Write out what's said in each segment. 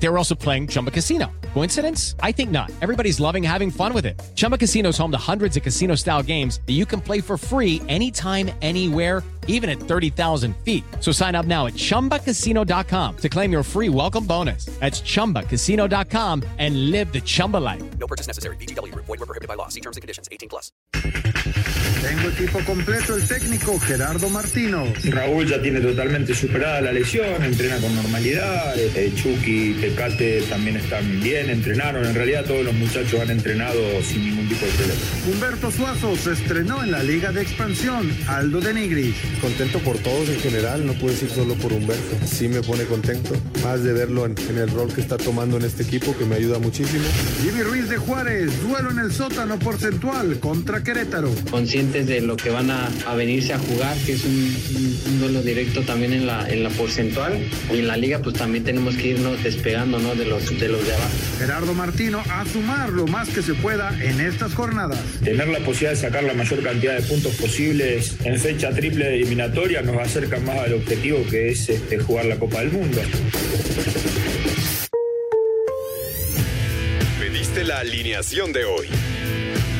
They were also playing Chumba Casino. Coincidence? I think not. Everybody's loving having fun with it. Chumba Casino is home to hundreds of casino style games that you can play for free anytime, anywhere, even at 30,000 feet. So sign up now at chumbacasino.com to claim your free welcome bonus. That's chumbacasino.com and live the Chumba life. No purchase necessary. BGW. Void prohibited by law. See terms and conditions. 18 plus. Tengo equipo completo el técnico Gerardo Martino. Raúl ya tiene totalmente superada la lesión, entrena con normalidad. Eh, Chucky, Tecate también están bien, entrenaron. En realidad todos los muchachos han entrenado sin ningún tipo de problema. Humberto Suazo se estrenó en la Liga de Expansión. Aldo de Nigris. Contento por todos en general, no puedo decir solo por Humberto. Sí me pone contento, más de verlo en, en el rol que está tomando en este equipo, que me ayuda muchísimo. Jimmy Ruiz de Juárez, duelo en el sótano porcentual contra Querétaro. Conscientes de lo que van a, a venirse a jugar, que es un, un- un duelo directo también en la, en la porcentual. Y en la liga pues también tenemos que irnos despegando ¿no? de, los, de los de abajo. Gerardo Martino a sumar lo más que se pueda en estas jornadas. Tener la posibilidad de sacar la mayor cantidad de puntos posibles en fecha triple de eliminatoria nos acerca más al objetivo que es este, jugar la Copa del Mundo. Pediste la alineación de hoy.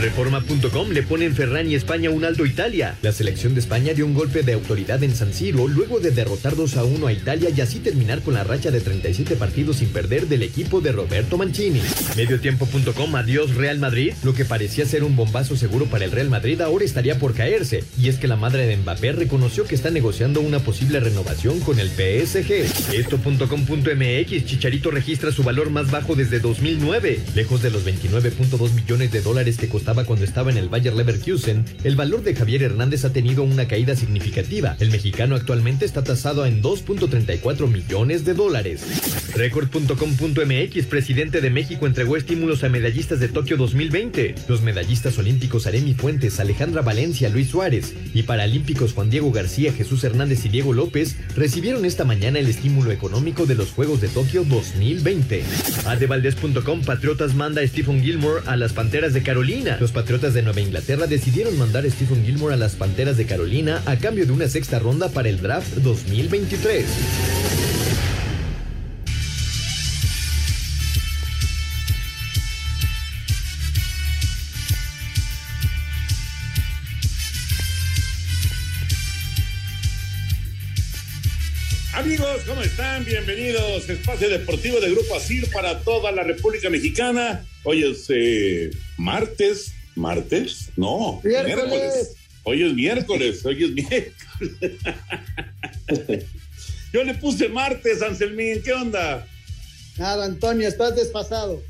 Reforma.com le pone en Ferran y España un alto Italia. La selección de España dio un golpe de autoridad en San Siro luego de derrotar 2 a 1 a Italia y así terminar con la racha de 37 partidos sin perder del equipo de Roberto Mancini. Mediotiempo.com adiós Real Madrid. Lo que parecía ser un bombazo seguro para el Real Madrid ahora estaría por caerse. Y es que la madre de Mbappé reconoció que está negociando una posible renovación con el PSG. Esto.com.mx Chicharito registra su valor más bajo desde 2009. Lejos de los 29.2 millones de dólares que costaba cuando estaba en el Bayer Leverkusen, el valor de Javier Hernández ha tenido una caída significativa. El mexicano actualmente está tasado en 2.34 millones de dólares. Record.com.mx, presidente de México entregó estímulos a medallistas de Tokio 2020. Los medallistas olímpicos Aremi Fuentes, Alejandra Valencia, Luis Suárez y paralímpicos Juan Diego García, Jesús Hernández y Diego López recibieron esta mañana el estímulo económico de los Juegos de Tokio 2020. Adevaldez.com, Patriotas manda a Stephen Gilmore a las Panteras de Carolina. Los Patriotas de Nueva Inglaterra decidieron mandar a Stephen Gilmore a las Panteras de Carolina a cambio de una sexta ronda para el draft 2023. ¿Cómo están? Bienvenidos. Espacio Deportivo de Grupo Asir para toda la República Mexicana. Hoy es eh, martes. ¿Martes? No, Miércoles. Hoy es miércoles. Hoy es miércoles. Yo le puse martes, Anselmín. ¿Qué onda? Nada, Antonio, estás desfasado.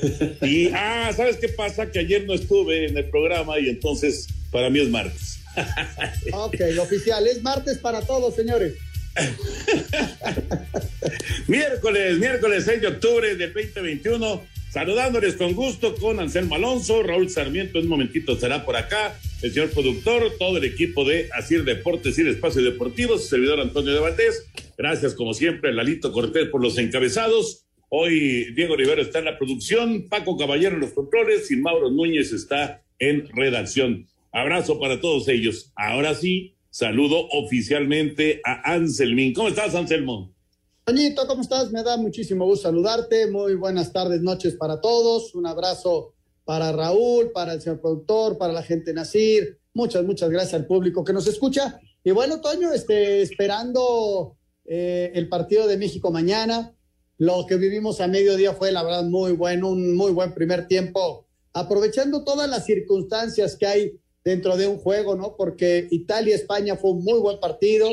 Y, ah, ¿sabes qué pasa? Que ayer no estuve en el programa y entonces para mí es martes. Ok, oficial, es martes para todos, señores. Miércoles, miércoles 6 de octubre del 2021. Saludándoles con gusto con Anselmo Alonso, Raúl Sarmiento, en un momentito será por acá, el señor productor, todo el equipo de Asir Deportes y Espacio Deportivo, su servidor Antonio de Valdés. Gracias, como siempre, Lalito Cortés por los encabezados. Hoy Diego Rivera está en la producción, Paco Caballero en los controles y Mauro Núñez está en redacción. Abrazo para todos ellos. Ahora sí, saludo oficialmente a Anselmín. ¿Cómo estás, Anselmo? Toñito, ¿cómo estás? Me da muchísimo gusto saludarte. Muy buenas tardes, noches para todos. Un abrazo para Raúl, para el señor productor, para la gente Nacir. Muchas, muchas gracias al público que nos escucha. Y bueno, Toño, este, esperando eh, el partido de México mañana. Lo que vivimos a mediodía fue, la verdad, muy bueno, un muy buen primer tiempo, aprovechando todas las circunstancias que hay dentro de un juego, ¿no? Porque Italia-España fue un muy buen partido.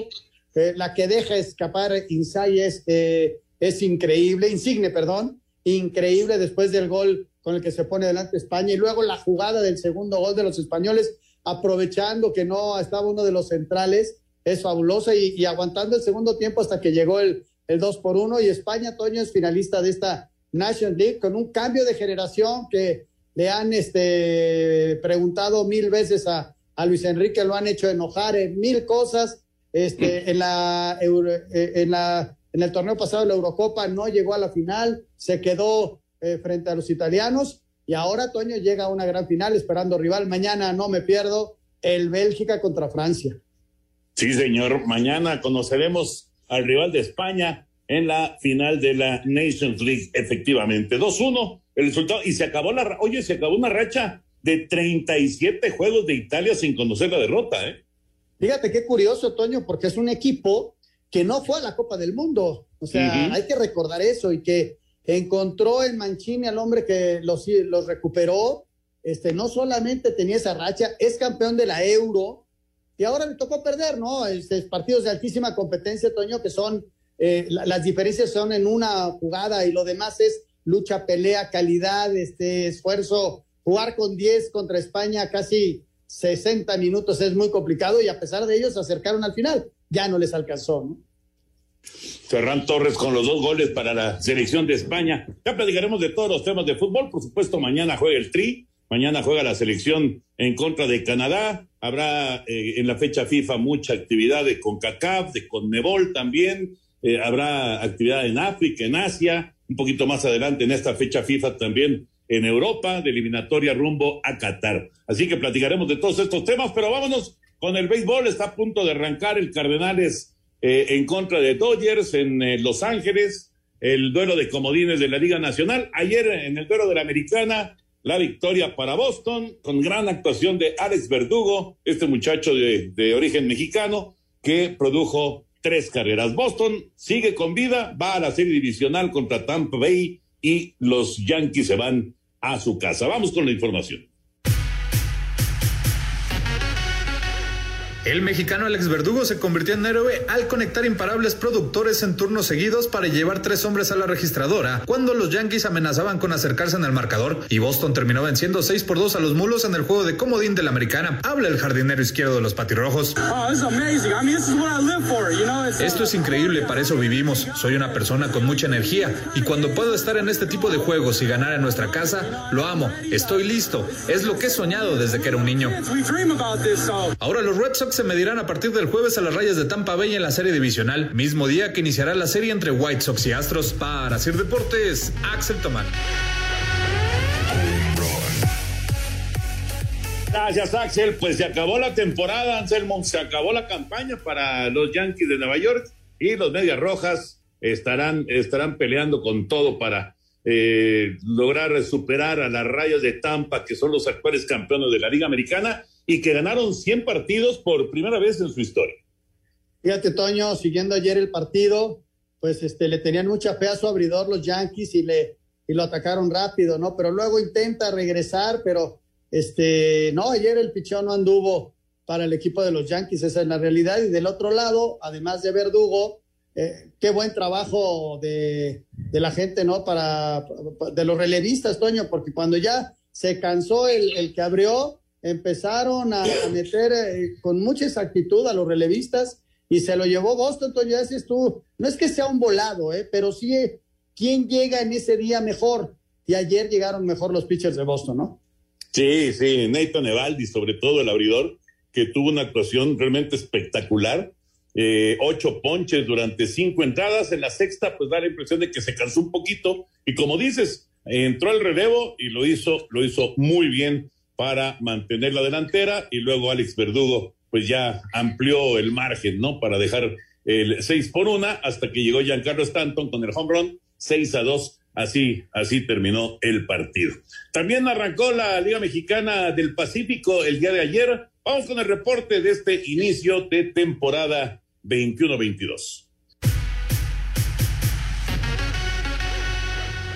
Eh, la que deja escapar Insay es eh, es increíble, Insigne, perdón, increíble después del gol con el que se pone delante España y luego la jugada del segundo gol de los españoles, aprovechando que no estaba uno de los centrales, es fabulosa y, aguantando el segundo tiempo hasta que llegó el, el 2 por 1 y España, Toño, es finalista de esta National League con un cambio de generación que le han este, preguntado mil veces a, a Luis Enrique, lo han hecho enojar en mil cosas. Este, en, la, eh, en, la, en el torneo pasado de la Eurocopa no llegó a la final, se quedó eh, frente a los italianos y ahora Toño llega a una gran final esperando rival. Mañana no me pierdo el Bélgica contra Francia. Sí, señor. Mañana conoceremos al rival de España en la final de la Nations League, efectivamente. 2-1 el resultado y se acabó la, oye, se acabó una racha de 37 juegos de Italia sin conocer la derrota, ¿eh? Fíjate qué curioso, Toño, porque es un equipo que no fue a la Copa del Mundo. O sea, hay que recordar eso y que encontró en Mancini al hombre que los, los recuperó. Este, no solamente tenía esa racha, es campeón de la Euro y ahora le tocó perder, ¿no? Este, partidos de altísima competencia, Toño, que son, eh, las diferencias son en una jugada y lo demás es lucha, pelea, calidad, este esfuerzo. Jugar con 10 contra España casi 60 minutos es muy complicado y a pesar de ello se acercaron al final. Ya no les alcanzó, ¿no? Ferran Torres con los dos goles para la selección de España. Ya platicaremos de todos los temas de fútbol. Por supuesto, mañana juega el Tri, mañana juega la selección en contra de Canadá. Habrá eh, en la fecha FIFA mucha actividad de CONCACAF, de CONMEBOL también. Eh, habrá actividad en África, en Asia, un poquito más adelante en esta fecha FIFA también en Europa, de eliminatoria rumbo a Qatar. Así que platicaremos de todos estos temas, pero vámonos con el béisbol. Está a punto de arrancar el Cardenales eh, en contra de Dodgers en eh, Los Ángeles, el duelo de comodines de la Liga Nacional. Ayer en el duelo de la Americana, la victoria para Boston, con gran actuación de Alex Verdugo, este muchacho de, de origen mexicano, que produjo tres carreras. Boston sigue con vida, va a la serie divisional contra Tampa Bay y los Yankees se van a su casa. Vamos con la información. El mexicano Alex Verdugo se convirtió en héroe al conectar imparables productores en turnos seguidos para llevar tres hombres a la registradora cuando los Yankees amenazaban con acercarse en el marcador y Boston terminó venciendo 6 por 2 a los mulos en el juego de comodín de la americana. Habla el jardinero izquierdo de los patirrojos. Esto es increíble, para eso vivimos. Soy una persona con mucha energía y cuando puedo estar en este tipo de juegos y ganar en nuestra casa, lo amo. Estoy listo. Es lo que he soñado desde que era un niño. Ahora los Red Sox se medirán a partir del jueves a las rayas de Tampa Bay en la serie divisional, mismo día que iniciará la serie entre White Sox y Astros. Para hacer deportes, Axel Tomán. Gracias, Axel. Pues se acabó la temporada, Anselmo. Se acabó la campaña para los Yankees de Nueva York y los Medias Rojas estarán, estarán peleando con todo para eh, lograr superar a las rayas de Tampa, que son los actuales campeones de la Liga Americana y que ganaron 100 partidos por primera vez en su historia. Fíjate, Toño, siguiendo ayer el partido, pues este, le tenían mucha fe a su abridor los Yankees y, le, y lo atacaron rápido, ¿no? Pero luego intenta regresar, pero este, no, ayer el pichón no anduvo para el equipo de los Yankees, esa es la realidad. Y del otro lado, además de Verdugo, eh, qué buen trabajo de, de, la gente, ¿no? Para, de los relevistas, Toño, porque cuando ya se cansó el, el que abrió, empezaron a, meter eh, con mucha exactitud a los relevistas y se lo llevó Boston. Entonces ya dices tú, no es que sea un volado, eh, pero sí, ¿quién llega en ese día mejor? Y ayer llegaron mejor los pitchers de Boston, ¿no? Sí, sí, Nathan Evaldi, sobre todo el abridor, que tuvo una actuación realmente espectacular. Eh, ocho ponches durante cinco entradas. En la sexta, pues da la impresión de que se cansó un poquito. Y como dices, entró al relevo y lo hizo, lo hizo muy bien para mantener la delantera y luego Alex Verdugo pues ya amplió el margen, ¿no? Para dejar el 6 por 1 hasta que llegó Giancarlo Stanton con el home run 6 a 2. Así, así terminó el partido. También arrancó la Liga Mexicana del Pacífico el día de ayer. Vamos con el reporte de este inicio de temporada 21-22.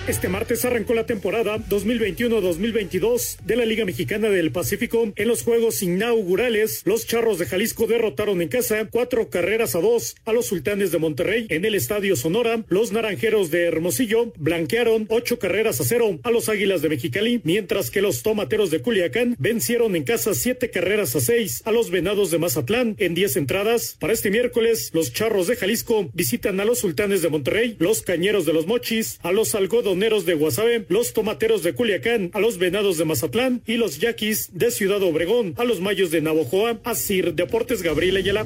Este martes arrancó la temporada 2021-2022 de la Liga Mexicana del Pacífico. En los juegos inaugurales, los Charros de Jalisco derrotaron en casa cuatro carreras a dos a los Sultanes de Monterrey. En el Estadio Sonora, los Naranjeros de Hermosillo blanquearon ocho carreras a cero a los Águilas de Mexicali, mientras que los Tomateros de Culiacán vencieron en casa siete carreras a seis a los Venados de Mazatlán en diez entradas. Para este miércoles, los Charros de Jalisco visitan a los Sultanes de Monterrey, los Cañeros de los Mochis, a los Algodoneros de Guasave, los Tomateros de Culiacán, a los Venados de Mazatlán y los Yaquis de Ciudad Obregón, a los Mayos de Navojoa, a Sir Deportes Gabriel Ayala.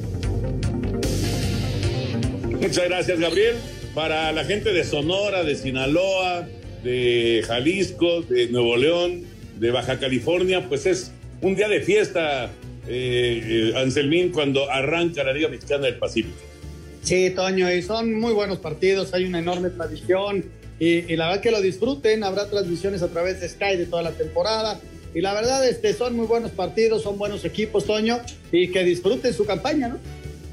Muchas gracias, Gabriel. Para la gente de Sonora, de Sinaloa, de Jalisco, de Nuevo León, de Baja California, pues es un día de fiesta, eh, eh, Anselmín, cuando arranca la Liga Mexicana del Pacífico. Sí, Toño, y son muy buenos partidos, hay una enorme tradición y, y, la verdad que lo disfruten, habrá transmisiones a través de Sky de toda la temporada y la verdad este, son muy buenos partidos, son buenos equipos, Toño, y que disfruten su campaña, ¿no?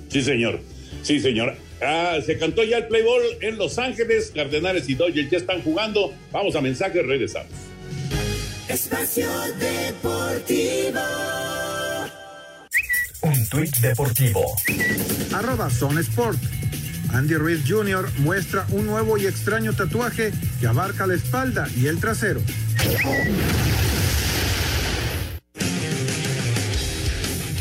Sí, señor, sí, señor. Ah, se cantó ya el play ball en Los Ángeles, Cardenales y Dodgers ya están jugando. Vamos a mensajes, regresamos. Espacio Deportivo. Un tuit deportivo. Arroba Son Sport. Andy Ruiz Jr. muestra un nuevo y extraño tatuaje que abarca la espalda y el trasero.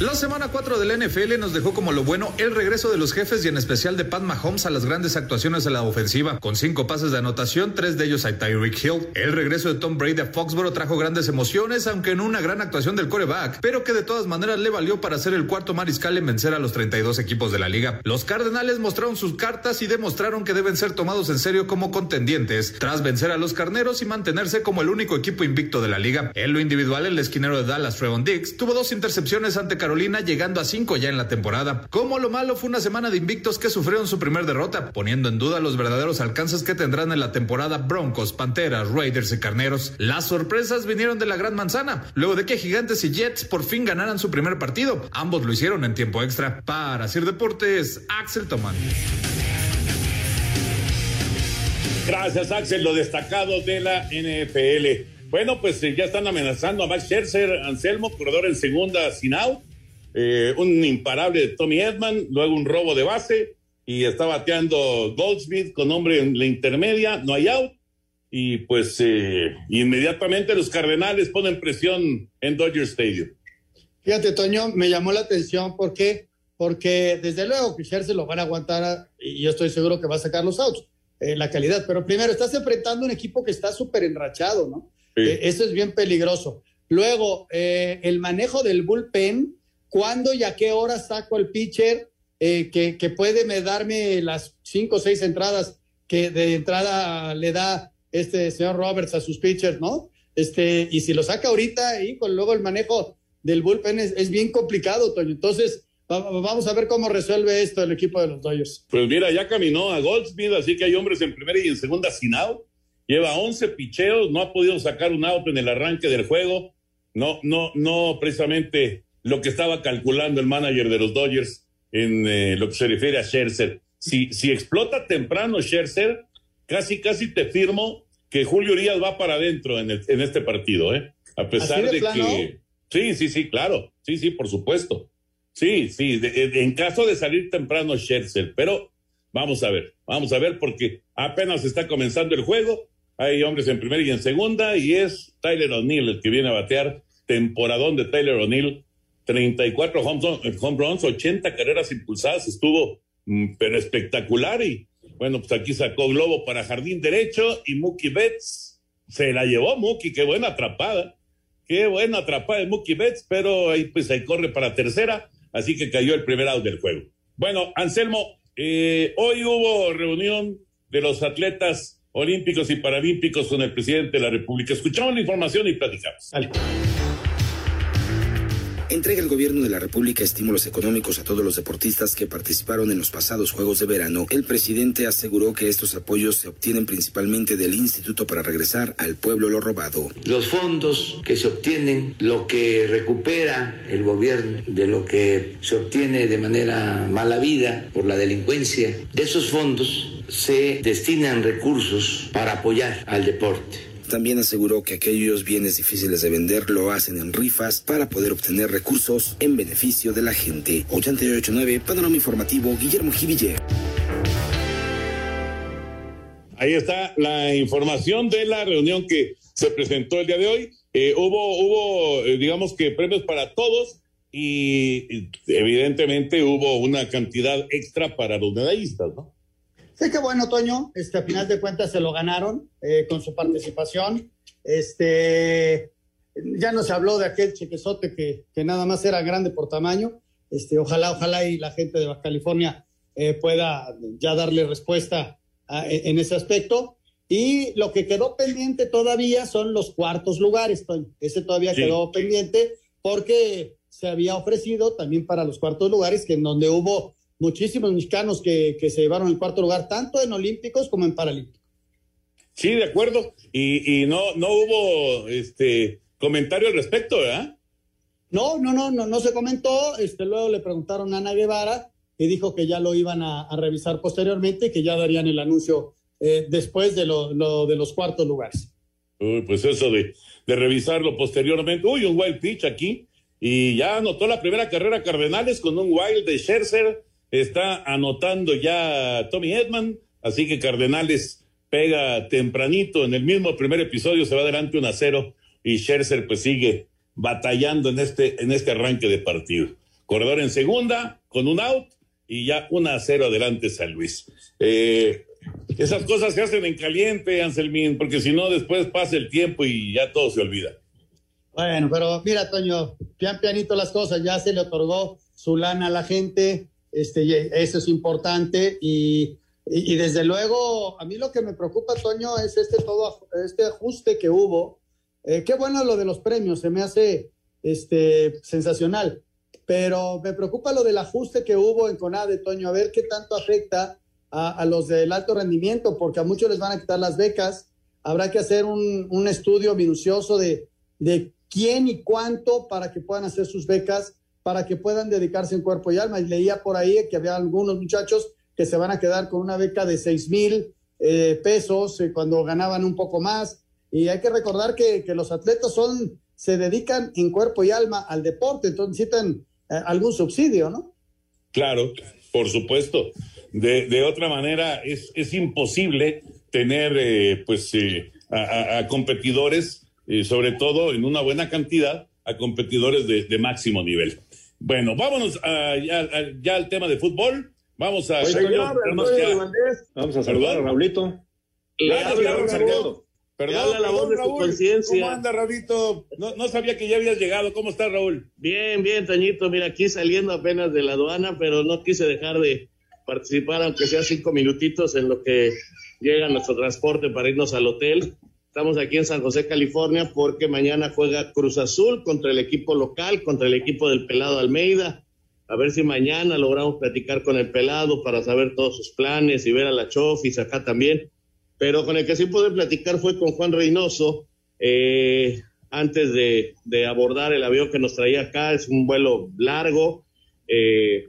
La semana 4 del NFL nos dejó como lo bueno el regreso de los jefes y en especial de Pat Mahomes a las grandes actuaciones de la ofensiva, con cinco pases de anotación, tres de ellos a Tyreek Hill. El regreso de Tom Brady a Foxboro trajo grandes emociones, aunque en una gran actuación del coreback, pero que de todas maneras le valió para ser el cuarto mariscal en vencer a los 32 equipos de la liga. Los Cardenales mostraron sus cartas y demostraron que deben ser tomados en serio como contendientes, tras vencer a los Carneros y mantenerse como el único equipo invicto de la liga. En lo individual, el esquinero de Dallas, Trevon Diggs, tuvo dos intercepciones ante Carolina llegando a cinco ya en la temporada. Como lo malo fue una semana de invictos que sufrieron su primer derrota, poniendo en duda los verdaderos alcances que tendrán en la temporada Broncos, Panteras, Raiders y Carneros. Las sorpresas vinieron de la Gran Manzana, luego de que Gigantes y Jets por fin ganaran su primer partido. Ambos lo hicieron en tiempo extra. Para Sir Deportes, Axel Tomán. Gracias, Axel, lo destacado de la NFL. Bueno, pues ya están amenazando a Max Scherzer, Anselmo, corredor en segunda sin out eh, un imparable de Tommy Edman, luego un robo de base y está bateando Goldsmith con hombre en la intermedia, no hay out. Y pues eh, inmediatamente los Cardenales ponen presión en Dodger Stadium. Fíjate, Toño, me llamó la atención porque, porque desde luego que se lo van a aguantar y yo estoy seguro que va a sacar los outs, eh, la calidad. Pero primero, estás enfrentando un equipo que está súper enrachado, ¿no? Sí. Eh, eso es bien peligroso. Luego, eh, el manejo del bullpen, cuándo y a qué hora saco el pitcher eh, que, puede me darme las cinco o seis entradas que de entrada le da este señor Roberts a sus pitchers, ¿no? Este, y si lo saca ahorita y con luego el manejo del bullpen es, es bien complicado, Toño. Entonces, vamos a ver cómo resuelve esto el equipo de los Dodgers. Pues mira, ya caminó a Goldsmith, así que hay hombres en primera y en segunda sin out. Lleva 11 picheos, no ha podido sacar un out en el arranque del juego. No, no, no precisamente lo que estaba calculando el manager de los Dodgers en eh, lo que se refiere a Scherzer. Si, si explota temprano Scherzer, casi, casi te firmo que Julio Urias va para adentro en, el, en este partido, ¿eh? A pesar de, de que. Sí, sí, sí, claro. Sí, sí, por supuesto. Sí, sí, de, de, en caso de salir temprano Scherzer, pero vamos a ver, vamos a ver porque apenas está comenzando el juego, hay hombres en primera y en segunda y es Tyler O'Neill el que viene a batear, temporadón de Tyler O'Neill, 34 home, home runs, 80 carreras impulsadas, estuvo mm, pero espectacular y bueno, pues aquí sacó globo para jardín derecho y Mookie Betts se la llevó Mookie, qué buena atrapada, qué buena atrapada de Mookie Betts, pero ahí pues ahí corre para tercera, así que cayó el primer out del juego. Bueno, Anselmo, eh, hoy hubo reunión de los atletas olímpicos y paralímpicos con el presidente de la República. Escuchamos la información y platicamos. Entrega el gobierno de la República estímulos económicos a todos los deportistas que participaron en los pasados Juegos de Verano. El presidente aseguró que estos apoyos se obtienen principalmente del Instituto para regresar al pueblo lo robado. Los fondos que se obtienen, lo que recupera el gobierno de lo que se obtiene de manera mala vida por la delincuencia, de esos fondos se destinan recursos para apoyar al deporte. También aseguró que aquellos bienes difíciles de vender lo hacen en rifas para poder obtener recursos en beneficio de la gente. 889 Panorama Informativo, Guillermo Jiville. Ahí está la información de la reunión que se presentó el día de hoy. Eh, hubo, hubo, eh, digamos que premios para todos y, evidentemente hubo una cantidad extra para los medallistas, ¿no? Sí, que bueno, Toño. Este, a final de cuentas se lo ganaron eh, con su participación. Este, ya no se habló de aquel chequezote que, que nada más era grande por tamaño. Este, ojalá, ojalá y la gente de Baja California eh, pueda ya darle respuesta a, en ese aspecto. Y lo que quedó pendiente todavía son los cuartos lugares, Toño. Ese todavía Sí. quedó pendiente porque se había ofrecido también para los cuartos lugares, que en donde hubo muchísimos mexicanos que, que se llevaron el cuarto lugar, tanto en Olímpicos como en Paralímpicos. Sí, de acuerdo. Y, y no, no hubo este comentario al respecto, ¿verdad? No, no, no, no, no se comentó. Este, luego le preguntaron a Ana Guevara y dijo que ya lo iban a, a revisar posteriormente y que ya darían el anuncio eh, después de lo, lo de los cuartos lugares. Uy, pues eso de, de revisarlo posteriormente. Uy, un wild pitch aquí. Y ya anotó la primera carrera Cardenales con un wild de Scherzer. Está anotando ya Tommy Edman. Así que Cardenales pega tempranito. En el mismo primer episodio se va adelante 1 a 0. Y Scherzer pues sigue batallando en este, en este arranque de partido. Corredor en segunda, con un out. Y ya 1 a 0 adelante San Luis. Eh, esas cosas se hacen en caliente, Anselmín, porque si no, después pasa el tiempo y ya todo se olvida. Bueno, pero mira, Toño, pian pianito las cosas, ya se le otorgó su lana a la gente, este, eso es importante y desde luego a mí lo que me preocupa, Toño, es este todo, este ajuste que hubo. Eh, qué bueno lo de los premios, se me hace este, sensacional, pero me preocupa lo del ajuste que hubo en CONADE, Toño, a ver qué tanto afecta a, a los del alto rendimiento, porque a muchos les van a quitar las becas, habrá que hacer un, un estudio minucioso de, de quién y cuánto para que puedan hacer sus becas, para que puedan dedicarse en cuerpo y alma. Y leía por ahí que había algunos muchachos que se van a quedar con una beca de seis mil eh, pesos eh, cuando ganaban un poco más. Y hay que recordar que, que, los atletas son, se dedican en cuerpo y alma al deporte, entonces necesitan eh, algún subsidio, ¿no? Claro, por supuesto. De, de otra manera, es, es imposible tener pues a, a, competidores, sobre todo en una buena cantidad, a competidores de, de máximo nivel. Bueno, vámonos a, ya, ya, al tema de fútbol. Vamos a. Oye, señor, Vamos a saludar a Raulito. Perdón, habla la voz de Raúl. conciencia. ¿Cómo anda, Raulito? No, no, sabía que ya habías llegado. ¿Cómo estás, Raúl? Bien, bien, Tañito. Mira, aquí saliendo apenas de la aduana, pero no quise dejar de participar, aunque sea cinco minutitos, en lo que llega nuestro transporte para irnos al hotel. Estamos aquí en San José, California, porque mañana juega Cruz Azul contra el equipo local, contra el equipo del Pelado Almeida. A ver si mañana logramos platicar con el Pelado para saber todos sus planes y ver a la Chofis acá también. Pero con el que sí pude platicar fue con Juan Reynoso, eh, antes de, abordar el avión que nos traía acá, es un vuelo largo eh,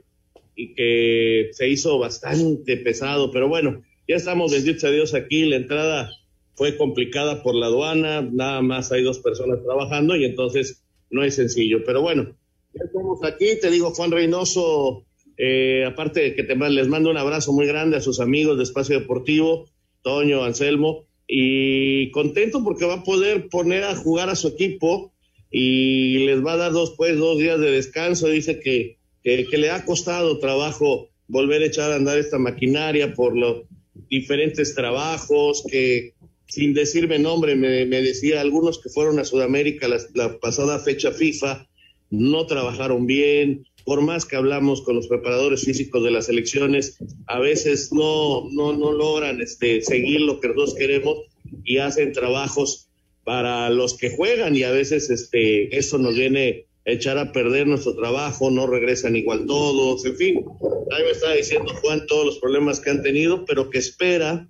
y que se hizo bastante pesado, pero bueno, ya estamos, bendito a Dios, aquí, la entrada fue complicada por la aduana, nada más hay dos personas trabajando y entonces no es sencillo, pero bueno, ya estamos aquí, te digo, Juan Reynoso, eh, aparte de que te, les mando un abrazo muy grande a sus amigos de Espacio Deportivo, Toño, Anselmo, y contento porque va a poder poner a jugar a su equipo y les va a dar dos, pues, dos días de descanso. Dice que, que, que le ha costado trabajo volver a echar a andar esta maquinaria por los diferentes trabajos, que sin decirme nombre, me, decía algunos que fueron a Sudamérica la, la pasada fecha FIFA, no trabajaron bien, por más que hablamos con los preparadores físicos de las elecciones, a veces no, no, no logran este, seguir lo que nosotros queremos y hacen trabajos para los que juegan y a veces este, eso nos viene echar a perder nuestro trabajo, no regresan igual todos, en fin. Ahí me estaba diciendo Juan todos los problemas que han tenido, pero que espera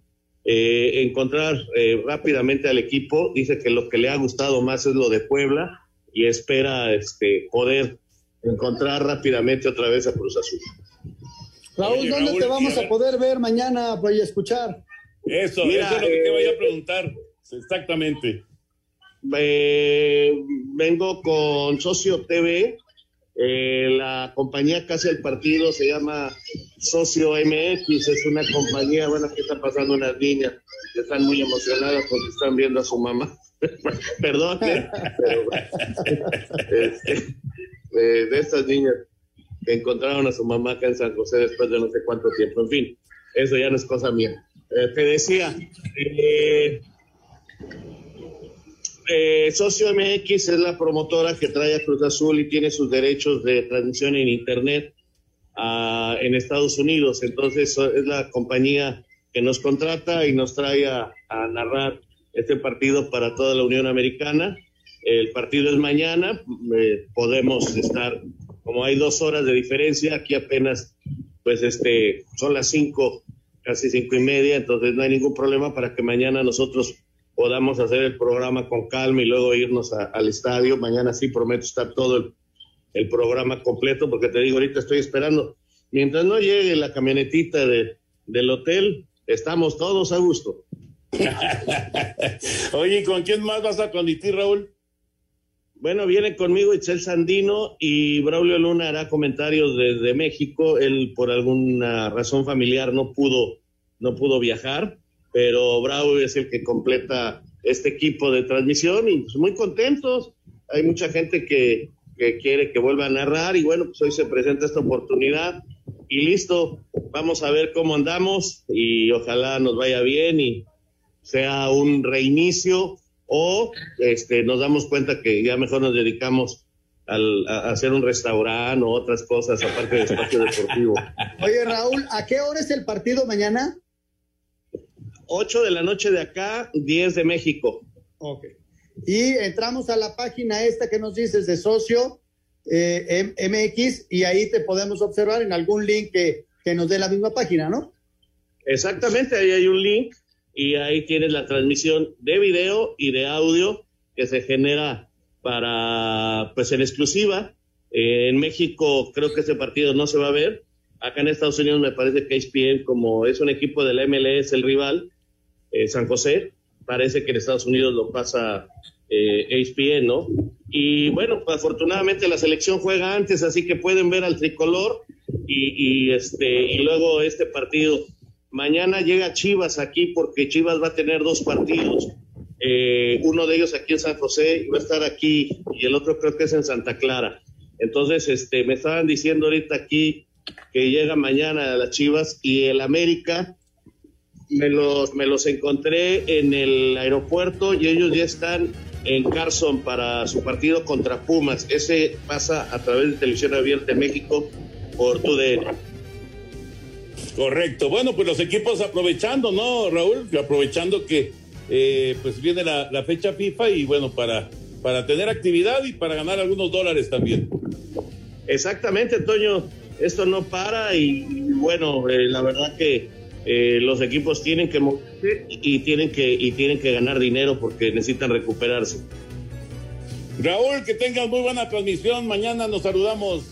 eh, encontrar eh, rápidamente al equipo. Dice que lo que le ha gustado más es lo de Puebla y espera este, poder encontrar rápidamente otra vez a Cruz Azul. Raúl, Oye, ¿dónde Raúl, te vamos y a a poder ver mañana a escuchar? Eso, Mira, eso es lo que te eh, voy a preguntar. Exactamente. Eh, vengo con Socio TV. Eh, la compañía que hace el partido se llama Socio MX. Es una compañía, bueno, aquí están pasando unas niñas que están muy emocionadas porque están viendo a su mamá. Perdón, eh, pero, este, eh, de estas niñas que encontraron a su mamá acá en San José después de no sé cuánto tiempo. En fin, eso ya no es cosa mía. Te decía, eh, eh, Socio MX es la promotora que trae a Cruz Azul y tiene sus derechos de transmisión en Internet ah, en Estados Unidos. Entonces es la compañía que nos contrata y nos trae a, a narrar este partido para toda la Unión Americana. El partido es mañana, eh, podemos estar, como hay dos horas de diferencia, aquí apenas, pues este, son las cinco, casi cinco y media, entonces no hay ningún problema para que mañana nosotros podamos hacer el programa con calma y luego irnos a- al estadio. Mañana sí prometo estar todo el, el programa completo, porque te digo, ahorita estoy esperando. Mientras no llegue la camionetita de, del hotel, estamos todos a gusto. Oye, ¿y ¿con quién más vas a conducir, Raúl? Bueno, viene conmigo Itzel Sandino y Braulio Luna hará comentarios desde México. Él por alguna razón familiar no pudo, no pudo viajar, pero Braulio es el que completa este equipo de transmisión y pues muy contentos. Hay mucha gente que, que quiere que vuelva a narrar y bueno, pues hoy se presenta esta oportunidad y listo. Vamos a ver cómo andamos y ojalá nos vaya bien y sea un reinicio o este, nos damos cuenta que ya mejor nos dedicamos al, a hacer un restaurante o otras cosas aparte del espacio deportivo. Oye, Raúl, ¿a qué hora es el partido mañana? 8 de la noche de acá, 10 de México. Ok. Y entramos a la página esta que nos dices de socio eh, MX y ahí te podemos observar en algún link que, que nos dé la misma página, ¿no? Exactamente, ahí hay un link y ahí tienes la transmisión de video y de audio que se genera para, pues en exclusiva. Eh, en México creo que ese partido no se va a ver. Acá en Estados Unidos me parece que ESPN, como es un equipo de la MLS, el rival, eh, San José, parece que en Estados Unidos lo pasa eh, ¿no? Y bueno, afortunadamente la selección juega antes, así que pueden ver al tricolor y, y, este y luego este partido. Mañana llega Chivas aquí porque Chivas va a tener dos partidos. Eh, uno de ellos aquí en San José y va a estar aquí y el otro creo que es en Santa Clara. Entonces, este, me estaban diciendo ahorita aquí que llega mañana a las Chivas y el América me los, me los encontré en el aeropuerto y ellos ya están en Carson para su partido contra Pumas. Ese pasa a través de Televisión Abierta de México por TUDN. Correcto. Bueno, pues los equipos aprovechando, ¿no, Raúl? Aprovechando que eh, pues viene la, la fecha FIFA y bueno, para, para tener actividad y para ganar algunos dólares también. Exactamente, Toño. Esto no para y, y bueno, eh, la verdad que eh, los equipos tienen que moverse y tienen que y tienen que ganar dinero porque necesitan recuperarse. Raúl, que tengas muy buena transmisión. Mañana nos saludamos.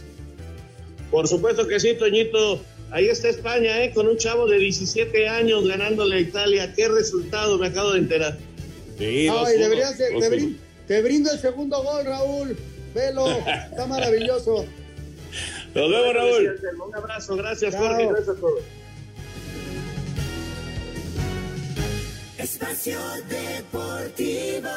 Por supuesto que sí, Toñito. Ahí está España, ¿eh? Con un chavo de 17 años ganándole a Italia. ¿Qué resultado? Me acabo de enterar. Sí, Ay, deberías de- te, brin- te brindo el segundo gol, Raúl. Velo, está maravilloso. Nos vemos, Raúl. Un abrazo, gracias, Chao. Jorge. Gracias a todos. Espacio Deportivo.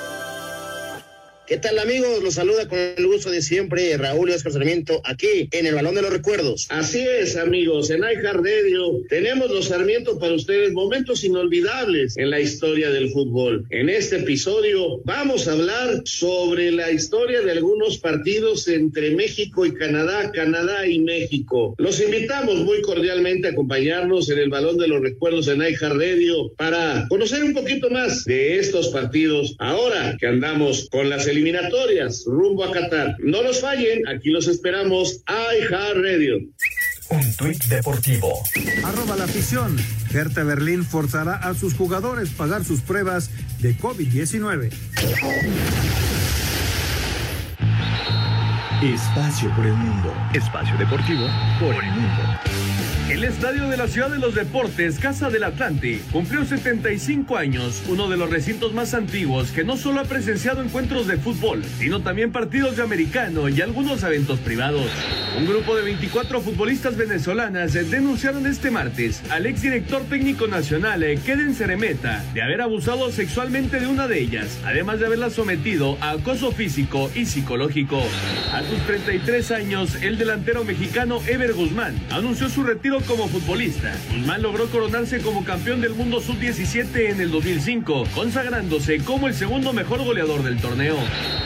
¿Qué tal amigos? Los saluda con el gusto de siempre Raúl Oscar Sarmiento aquí en el Balón de los Recuerdos. Así es, amigos. En iHeartRadio tenemos los Sarmiento para ustedes momentos inolvidables en la historia del fútbol. En este episodio vamos a hablar sobre la historia de algunos partidos entre México y Canadá, Canadá y México. Los invitamos muy cordialmente a acompañarnos en el Balón de los Recuerdos en iHeartRadio para conocer un poquito más de estos partidos ahora que andamos con la selección eliminatorias rumbo a Qatar. No los fallen, aquí los esperamos. ¡Ay, Radio! Un tuit deportivo. Arroba la afición. Hertha Berlín forzará a sus jugadores pagar sus pruebas de COVID-19. Espacio por el mundo. Espacio deportivo por el mundo. El Estadio de la Ciudad de los Deportes, Casa del Atlante, cumplió 75 años, uno de los recintos más antiguos que no solo ha presenciado encuentros de fútbol, sino también partidos de americano y algunos eventos privados. Un grupo de 24 futbolistas venezolanas denunciaron este martes al exdirector técnico nacional, Keden Ceremeta, de haber abusado sexualmente de una de ellas, además de haberla sometido a acoso físico y psicológico. A sus 33 años, el delantero mexicano Ever Guzmán anunció su retiro como futbolista. Guzmán logró coronarse como campeón del mundo sub-17 en el 2005, consagrándose como el segundo mejor goleador del torneo.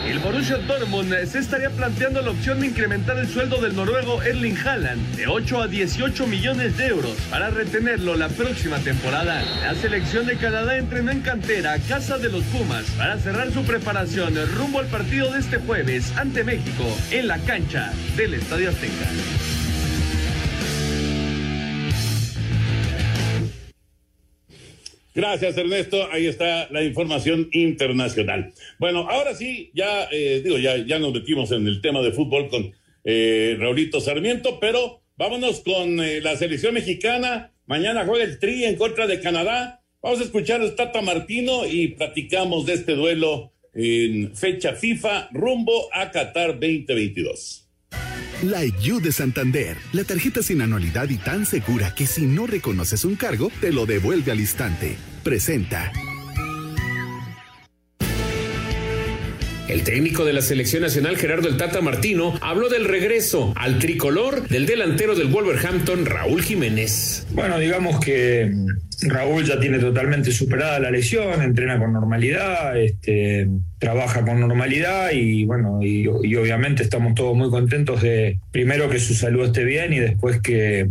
El Borussia Dortmund se estaría planteando la opción de incrementar el sueldo del noruego Erling Haaland de 8 a 18 millones de euros para retenerlo la próxima temporada. La selección de Canadá entrenó en cantera Casa de los Pumas para cerrar su preparación rumbo al partido de este jueves ante México en la cancha del Estadio Azteca. Gracias, Ernesto. Ahí está la información internacional. Bueno, ahora sí, ya eh, digo, ya, ya nos metimos en el tema de fútbol con eh, Raulito Sarmiento, pero vámonos con eh, la selección mexicana. Mañana juega el Tri en contra de Canadá. Vamos a escuchar a Tata Martino y platicamos de este duelo en fecha FIFA rumbo a Qatar 2022. La IU de Santander, la tarjeta sin anualidad y tan segura que si no reconoces un cargo, te lo devuelve al instante. Presenta. El técnico de la selección nacional, Gerardo El Tata Martino, habló del regreso al tricolor del delantero del Wolverhampton, Raúl Jiménez. Bueno, digamos que Raúl ya tiene totalmente superada la lesión, entrena con normalidad, este, trabaja con normalidad y bueno, y obviamente estamos todos muy contentos de primero que su salud esté bien y después que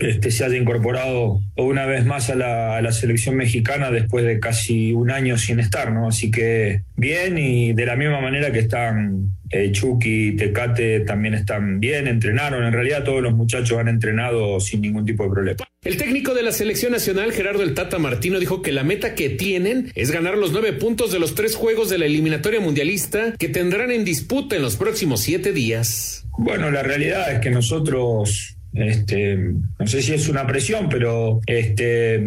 este, se haya incorporado una vez más a la, a la, selección mexicana después de casi un año sin estar, ¿no? Así que bien y de la misma manera que están eh, Chucky, Tecate también están bien, entrenaron, en realidad todos los muchachos han entrenado sin ningún tipo de problema. El técnico de la selección nacional, Gerardo El Tata Martino, dijo que la meta que tienen es ganar los nueve puntos de los tres juegos de la eliminatoria mundialista que tendrán en disputa en los próximos siete días. Bueno, la realidad es que nosotros este, no sé si es una presión, pero este,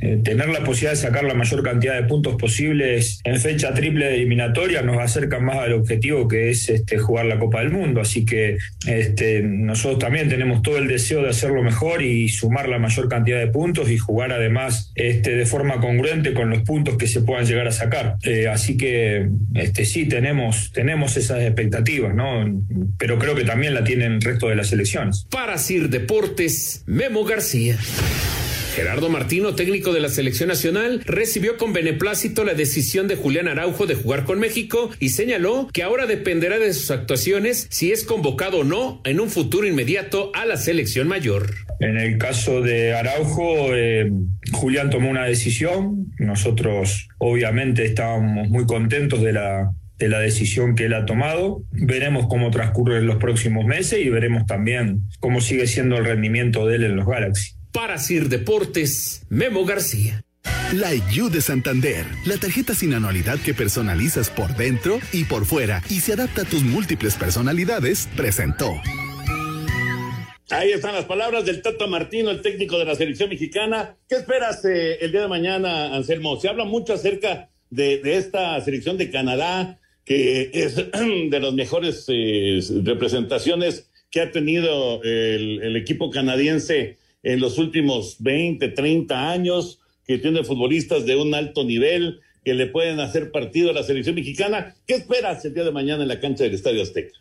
eh, tener la posibilidad de sacar la mayor cantidad de puntos posibles en fecha triple eliminatoria nos acerca más al objetivo que es este, jugar la Copa del Mundo. Así que este, nosotros también tenemos todo el deseo de hacerlo mejor y sumar la mayor cantidad de puntos y jugar además este, de forma congruente con los puntos que se puedan llegar a sacar. Eh, así que este, sí, tenemos, tenemos esas expectativas, ¿no? pero creo que también la tienen el resto de las selecciones. Para Sir Deportes, Memo García. Gerardo Martino, técnico de la selección nacional, recibió con beneplácito la decisión de Julián Araujo de jugar con México y señaló que ahora dependerá de sus actuaciones si es convocado o no en un futuro inmediato a la selección mayor. En el caso de Araujo, eh, Julián tomó una decisión. Nosotros obviamente estábamos muy contentos de la, de la decisión que él ha tomado. Veremos cómo transcurren los próximos meses y veremos también cómo sigue siendo el rendimiento de él en los Galaxy. Para Sir Deportes, Memo García. La IU de Santander, la tarjeta sin anualidad que personalizas por dentro y por fuera y se adapta a tus múltiples personalidades, presentó. Ahí están las palabras del Tata Martino, el técnico de la selección mexicana. ¿Qué esperas eh, el día de mañana, Anselmo? Se habla mucho acerca de, de esta selección de Canadá, que es de las mejores eh, representaciones que ha tenido el, el equipo canadiense en los últimos 20, 30 años, que tiene futbolistas de un alto nivel, que le pueden hacer partido a la selección mexicana. ¿Qué esperas el día de mañana en la cancha del Estadio Azteca?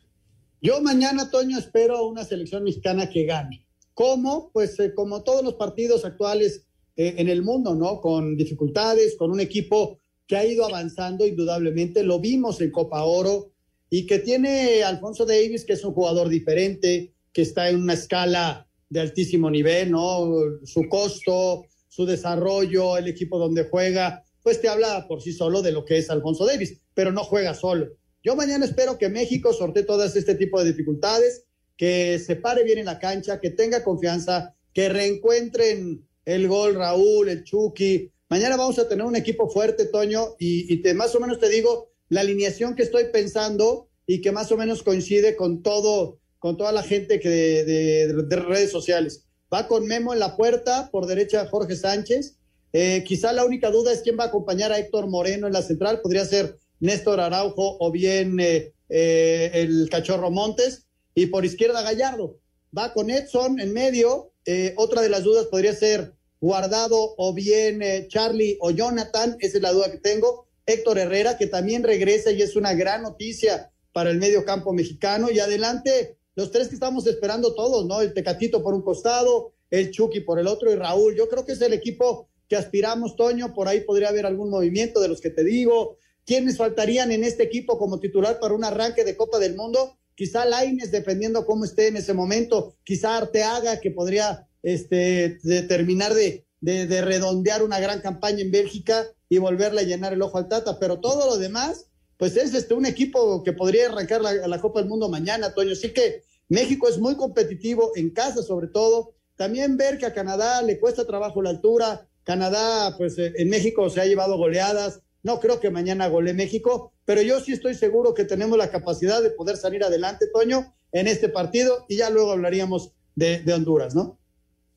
Yo mañana, Toño, espero una selección mexicana que gane. ¿Cómo? Pues eh, como todos los partidos actuales eh, en el mundo, ¿no? Con dificultades, con un equipo que ha ido avanzando indudablemente. Lo vimos en Copa Oro y que tiene Alfonso Davis, que es un jugador diferente, que está en una escala de altísimo nivel, ¿no? Su costo, su desarrollo, el equipo donde juega, pues te habla por sí solo de lo que es Alfonso Davis, pero no juega solo. Yo mañana espero que México sortee todas este tipo de dificultades, que se pare bien en la cancha, que tenga confianza, que reencuentren el gol Raúl, el Chucky. Mañana vamos a tener un equipo fuerte, Toño, y, te, más o menos te digo la alineación que estoy pensando y que más o menos coincide con todo, con toda la gente que de, de- de redes sociales. Va con Memo en la puerta, por derecha Jorge Sánchez. Eh, quizá la única duda es quién va a acompañar a Héctor Moreno en la central. Podría ser Néstor Araujo o bien eh, eh, el Cachorro Montes. Y por izquierda Gallardo. Va con Edson en medio. Eh, otra de las dudas podría ser Guardado o bien eh, Charlie o Jonathan. Esa es la duda que tengo. Héctor Herrera, que también regresa y es una gran noticia para el medio campo mexicano. Y adelante, los tres que estamos esperando todos, ¿no? El Tecatito por un costado, el Chucky por el otro y Raúl. Yo creo que es el equipo que aspiramos, Toño. Por ahí podría haber algún movimiento de los que te digo. ¿Quiénes faltarían en este equipo como titular para un arranque de Copa del Mundo? Quizá Laines, dependiendo cómo esté en ese momento. Quizá Arteaga, que podría este, de terminar de, de, de redondear una gran campaña en Bélgica y volverle a llenar el ojo al Tata. Pero todo lo demás, pues es este, un equipo que podría arrancar la, la Copa del Mundo mañana, Toño. Así que México es muy competitivo, en casa sobre todo. También ver que a Canadá le cuesta trabajo la altura. Canadá, pues eh, en México se ha llevado goleadas. No creo que mañana golee México, pero yo sí estoy seguro que tenemos la capacidad de poder salir adelante, Toño, en este partido y ya luego hablaríamos de, de Honduras, ¿no?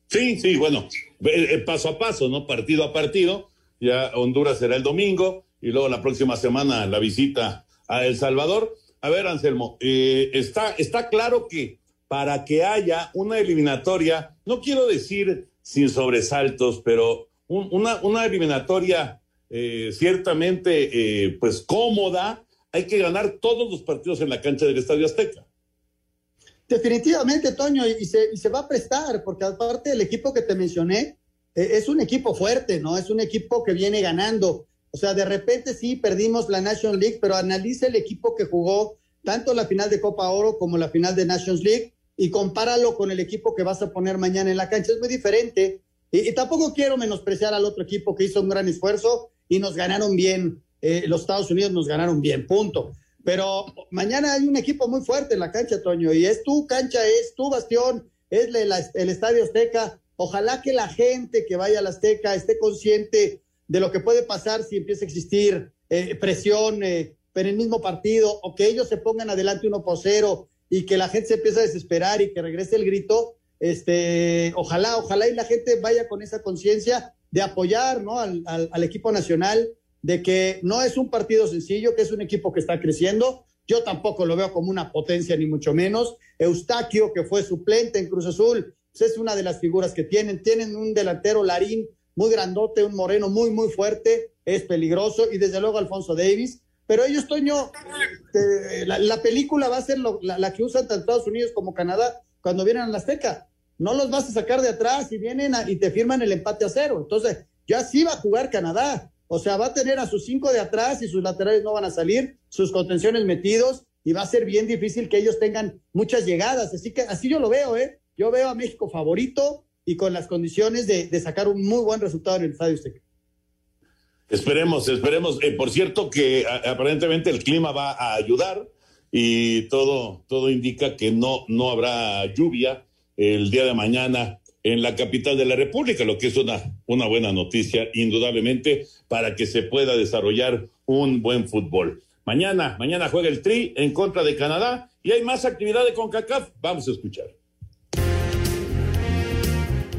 Sí, sí, bueno, eh, paso a paso, ¿no? Partido a partido. Ya Honduras será el domingo y luego la próxima semana la visita a El Salvador. A ver, Anselmo, eh, está, está claro que para que haya una eliminatoria, no quiero decir sin sobresaltos, pero un- una, eliminatoria eh, ciertamente eh, pues cómoda, hay que ganar todos los partidos en la cancha del Estadio Azteca. Definitivamente, Toño, y se, y se va a prestar, porque aparte el equipo que te mencioné eh, es un equipo fuerte, ¿no? Es un equipo que viene ganando. O sea, de repente sí perdimos la National League, pero analiza el equipo que jugó tanto la final de Copa Oro como la final de Nations League y compáralo con el equipo que vas a poner mañana en la cancha. Es muy diferente. Y, tampoco quiero menospreciar al otro equipo que hizo un gran esfuerzo y nos ganaron bien. Eh, los Estados Unidos nos ganaron bien, punto. Pero mañana hay un equipo muy fuerte en la cancha, Toño, y es tu cancha, es tu bastión, es la- el Estadio Azteca. Ojalá que la gente que vaya al Azteca esté consciente de lo que puede pasar si empieza a existir eh, presión eh, en el mismo partido o que ellos se pongan adelante uno por cero y que la gente se empiece a desesperar y que regrese el grito. Este, ojalá, ojalá y la gente vaya con esa conciencia de apoyar ¿no? al, al- equipo nacional, de que no es un partido sencillo, que es un equipo que está creciendo. Yo tampoco lo veo como una potencia, ni mucho menos. Eustaquio, que fue suplente en Cruz Azul, pues es una de las figuras que tienen. Tienen un delantero Larín muy grandote, un moreno muy, muy fuerte, es peligroso, y desde luego Alfonso Davis. Pero ellos, Toño, eh, la, la película va a ser lo- la, que usan tanto Estados Unidos como Canadá cuando vienen a la Azteca. No los vas a sacar de atrás y vienen a- y te firman el empate a cero. Entonces, ya así va a jugar Canadá. O sea, va a tener a sus cinco de atrás y sus laterales no van a salir, sus contenciones metidos, y va a ser bien difícil que ellos tengan muchas llegadas. Así que así yo lo veo, ¿eh? Yo veo a México favorito y con las condiciones de, sacar un muy buen resultado en el Estadio Azteca. Esperemos, esperemos. Eh, por cierto que a- aparentemente el clima va a ayudar y todo, todo indica que no, no habrá lluvia el día de mañana en la capital de la República, lo que es una, una buena noticia, indudablemente, para que se pueda desarrollar un buen fútbol. Mañana, mañana juega el Tri en contra de Canadá y hay más actividad de CONCACAF. Vamos a escuchar.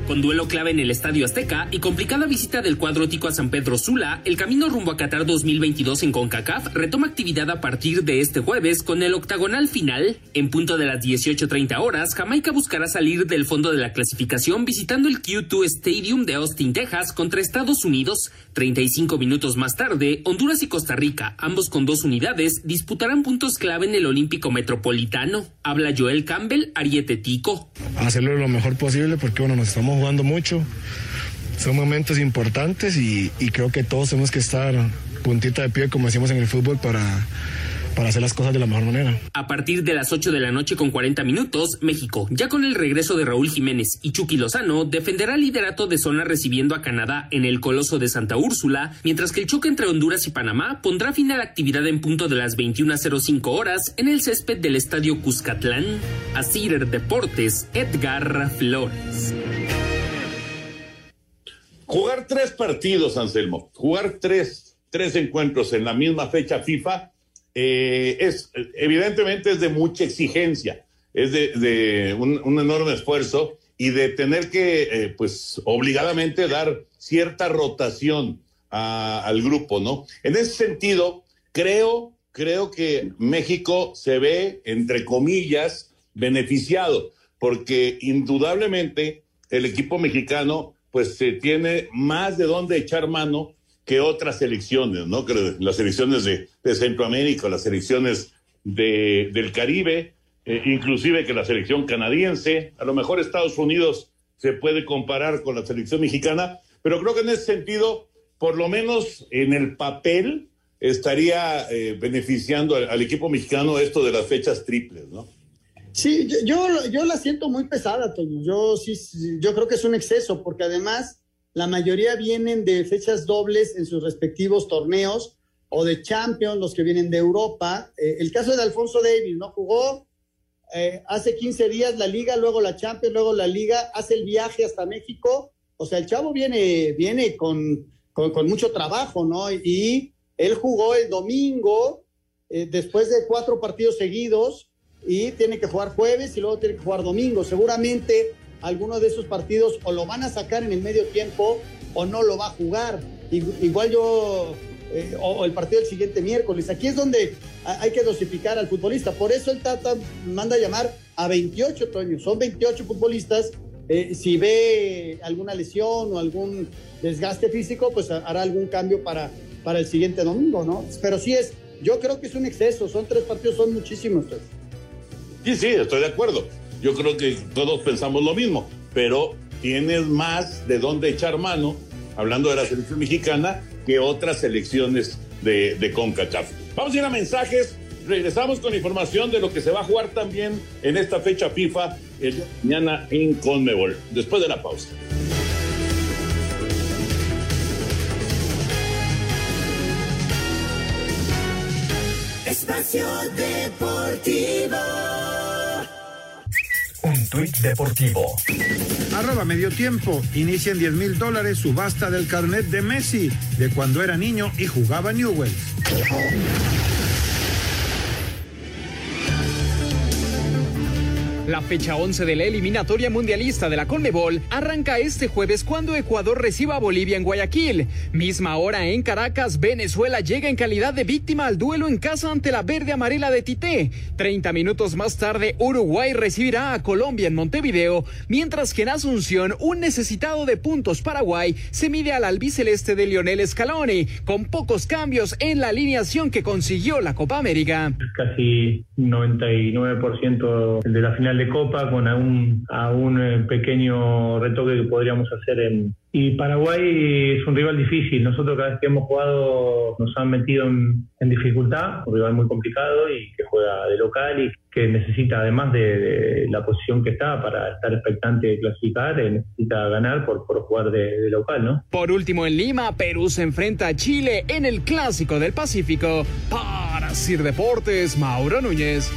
Con duelo clave en el Estadio Azteca y complicada visita del cuadro tico a San Pedro Sula, el camino rumbo a Qatar 2022 en CONCACAF retoma actividad a partir de este jueves con el octagonal final. En punto de las 18.30 horas, Jamaica buscará salir del fondo de la clasificación visitando el Q2 Stadium de Austin, Texas contra Estados Unidos. 35 minutos más tarde, Honduras y Costa Rica, ambos con dos unidades, disputarán puntos clave en el Olímpico Metropolitano. Habla Joel Campbell, Ariete Tico. hacerlo lo mejor posible porque bueno, nos estamos jugando mucho. Son momentos importantes y, y creo que todos tenemos que estar puntita de pie, como decimos en el fútbol, para, para hacer las cosas de la mejor manera. A partir de las 8 de la noche con 40 minutos, México, ya con el regreso de Raúl Jiménez y Chucky Lozano, defenderá el liderato de zona recibiendo a Canadá en el Coloso de Santa Úrsula, mientras que el choque entre Honduras y Panamá pondrá fin a la actividad en punto de las 21.05 horas en el césped del Estadio Cuscatlán. Asir Deportes, Edgar Flores. Jugar tres partidos, Anselmo, jugar tres, tres encuentros en la misma fecha FIFA eh, es evidentemente es de mucha exigencia, es de, un, enorme esfuerzo y de tener que, eh, pues, obligadamente dar cierta rotación al grupo, ¿no? En ese sentido, creo, creo que México se ve, entre comillas, beneficiado, porque indudablemente el equipo mexicano, pues, se tiene más de dónde echar mano que otras selecciones, ¿no? Que las selecciones de, Centroamérica, las selecciones de, del Caribe, eh, inclusive que la selección canadiense, a lo mejor Estados Unidos se puede comparar con la selección mexicana, pero creo que en ese sentido, por lo menos en el papel, estaría eh, beneficiando al, equipo mexicano esto de las fechas triples, ¿no? Sí, yo, yo, la siento muy pesada, Toño. Yo sí, yo creo que es un exceso, porque además la mayoría vienen de fechas dobles en sus respectivos torneos o de Champions, los que vienen de Europa. Eh, el caso de Alfonso Davis, ¿no? Jugó eh, hace 15 días la liga, luego la Champions, luego la liga, hace el viaje hasta México. O sea, el chavo viene, viene con, con, mucho trabajo, ¿no? Y él jugó el domingo, eh, después de cuatro partidos seguidos, y tiene que jugar jueves y luego tiene que jugar domingo. Seguramente alguno de esos partidos o lo van a sacar en el medio tiempo o no lo va a jugar. Igual yo, eh, o el partido del siguiente miércoles. Aquí es donde hay que dosificar al futbolista. Por eso el Tata manda a llamar a 28, Toño. Son 28 futbolistas. Eh, si ve alguna lesión o algún desgaste físico, pues hará algún cambio para, para el siguiente domingo, ¿no? Pero sí es, yo creo que es un exceso. Son tres partidos, son muchísimos. Sí, sí, estoy de acuerdo yo creo que todos pensamos lo mismo, pero tienes más de dónde echar mano, hablando de la selección mexicana, que otras selecciones de, de CONCACAF. Vamos a ir a mensajes, regresamos con información de lo que se va a jugar también en esta fecha FIFA el mañana en Conmebol, después de la pausa. Espacio Deportivo. Tuit deportivo. Arroba medio tiempo. Inicia en 10 mil dólares subasta del carnet de Messi de cuando era niño y jugaba Newell's. La fecha 11 de la eliminatoria mundialista de la Conmebol arranca este jueves cuando Ecuador reciba a Bolivia en Guayaquil. Misma hora en Caracas, Venezuela llega en calidad de víctima al duelo en casa ante la verde amarela de Tité. 30 minutos más tarde, Uruguay recibirá a Colombia en Montevideo, mientras que en Asunción, un necesitado de puntos Paraguay se mide al albiceleste de Lionel Scaloni, con pocos cambios en la alineación que consiguió la Copa América. Casi 99% de la final de Copa con un, a un eh, pequeño retoque que podríamos hacer en... Y Paraguay es un rival difícil. Nosotros cada vez que hemos jugado nos han metido en, dificultad, un rival muy complicado y que juega de local y que necesita, además de, la posición que está para estar expectante de clasificar, eh, necesita ganar por, por jugar de, de, local, ¿no? Por último, en Lima, Perú se enfrenta a Chile en el Clásico del Pacífico. Para Sir Deportes, Mauro Núñez.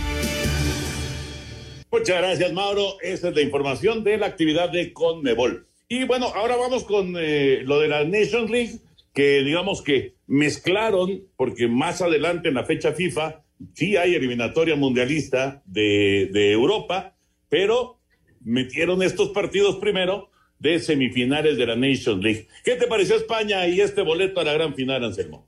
Muchas gracias, Mauro. Esa es la información de la actividad de Conmebol. Y bueno, ahora vamos con eh, lo de la Nations League, que digamos que mezclaron, porque más adelante en la fecha FIFA sí hay eliminatoria mundialista de, de Europa, pero metieron estos partidos primero de semifinales de la Nations League. ¿Qué te pareció España y este boleto a la gran final, Anselmo?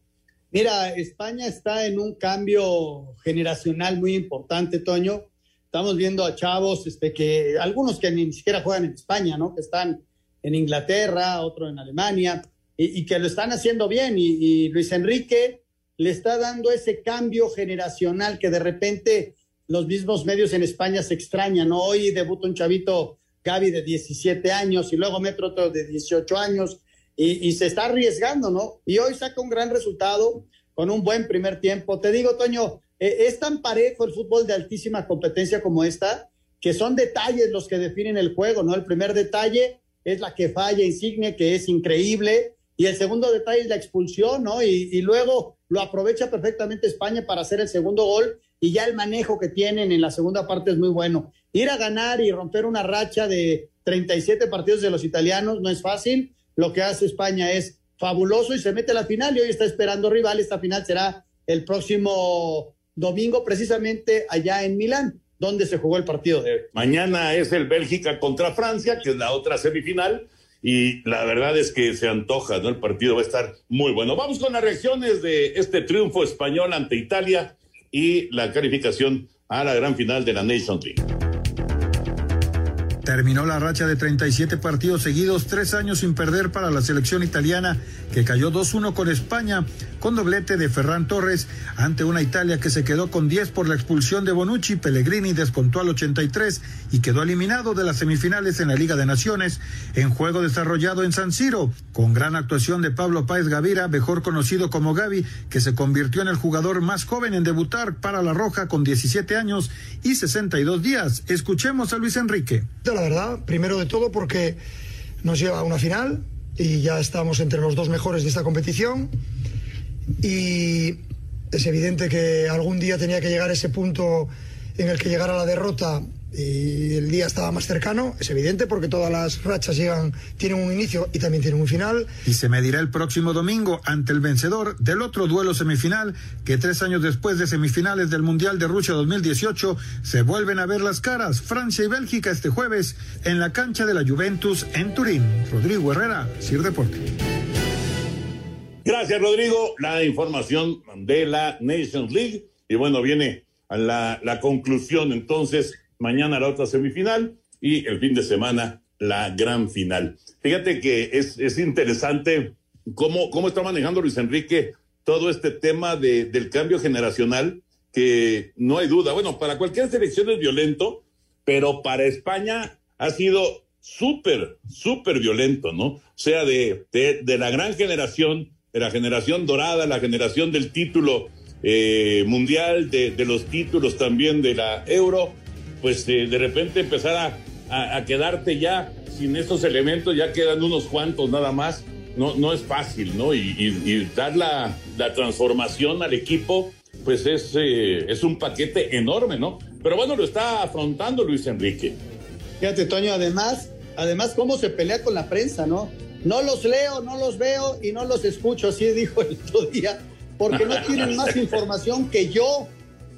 Mira, España está en un cambio generacional muy importante, Toño. Estamos viendo a chavos, este, que algunos que ni siquiera juegan en España, ¿no? Que están en Inglaterra, otro en Alemania, y, que lo están haciendo bien. Y, Luis Enrique le está dando ese cambio generacional que de repente los mismos medios en España se extrañan, ¿no? Hoy debuta un chavito Gaby de 17 años y luego mete otro de 18 años y, y, se está arriesgando, ¿no? Y hoy saca un gran resultado con un buen primer tiempo. Te digo, Toño, eh, es tan parejo el fútbol de altísima competencia como esta, que son detalles los que definen el juego, ¿no? El primer detalle es la que falla Insigne, que es increíble, y el segundo detalle es la expulsión, ¿no? Y, y luego lo aprovecha perfectamente España para hacer el segundo gol y ya el manejo que tienen en la segunda parte es muy bueno. Ir a ganar y romper una racha de 37 partidos de los italianos no es fácil. Lo que hace España es fabuloso y se mete a la final y hoy está esperando rival. Esta final será el próximo domingo, precisamente allá en Milán, donde se jugó el partido de hoy. Mañana es el Bélgica contra Francia, que es la otra semifinal. Y la verdad es que se antoja, ¿no? El partido va a estar muy bueno. Vamos con las reacciones de este triunfo español ante Italia y la calificación a la gran final de la Nations League. Terminó la racha de 37 partidos seguidos, tres años sin perder para la selección italiana, que cayó 2-1 con España, con doblete de Ferran Torres, ante una Italia que se quedó con 10 por la expulsión de Bonucci. Pellegrini descontó al 83 y quedó eliminado de las semifinales en la Liga de Naciones, en juego desarrollado en San Siro, con gran actuación de Pablo Páez Gavira, mejor conocido como Gavi, que se convirtió en el jugador más joven en debutar para la Roja con 17 años y 62 días. Escuchemos a Luis Enrique la verdad, primero de todo porque nos lleva a una final y ya estamos entre los dos mejores de esta competición y es evidente que algún día tenía que llegar ese punto en el que llegara la derrota y el día estaba más cercano, es evidente porque todas las rachas llegan, tienen un inicio y también tienen un final. Y se medirá el próximo domingo ante el vencedor del otro duelo semifinal que tres años después de semifinales del Mundial de Rusia 2018 se vuelven a ver las caras, Francia y Bélgica este jueves en la cancha de la Juventus en Turín. Rodrigo Herrera, Sir Deporte. Gracias Rodrigo, la información de la Nations League y bueno, viene a la, conclusión entonces mañana la otra semifinal y el fin de semana la gran final. Fíjate que es, es interesante cómo, cómo está manejando Luis Enrique todo este tema de, del cambio generacional, que no hay duda, bueno, para cualquier selección es violento, pero para España ha sido súper, súper violento, ¿no? O sea, de, de, la gran generación, de la generación dorada, la generación del título eh, mundial, de, los títulos también de la Euro, pues eh, de repente empezar a, quedarte ya sin estos elementos, ya quedan unos cuantos nada más, no, no es fácil, ¿no? Y, y, dar la, la, transformación al equipo, pues es, eh, es un paquete enorme, ¿no? Pero bueno, lo está afrontando Luis Enrique. Fíjate, Toño, además, además, cómo se pelea con la prensa, ¿no? No los leo, no los veo y no los escucho, así dijo el otro día, porque no tienen más información que yo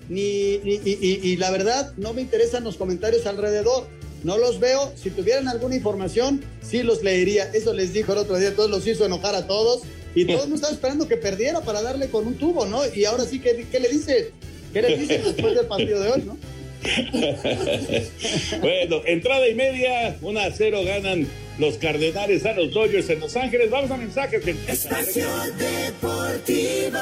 ni, y, la verdad no me interesan los comentarios alrededor. No los veo. Si tuvieran alguna información, sí los leería. Eso les dijo el otro día. Todos los hizo enojar a todos. Y todos no estaban esperando que perdiera para darle con un tubo, ¿no? Y ahora sí, ¿qué, qué le dice? ¿Qué le dice después del partido de hoy, no? bueno, entrada y media, 1 a 0 ganan los Cardenales a los Dodgers en Los Ángeles. Vamos a mensajes. Espacio Deportivo.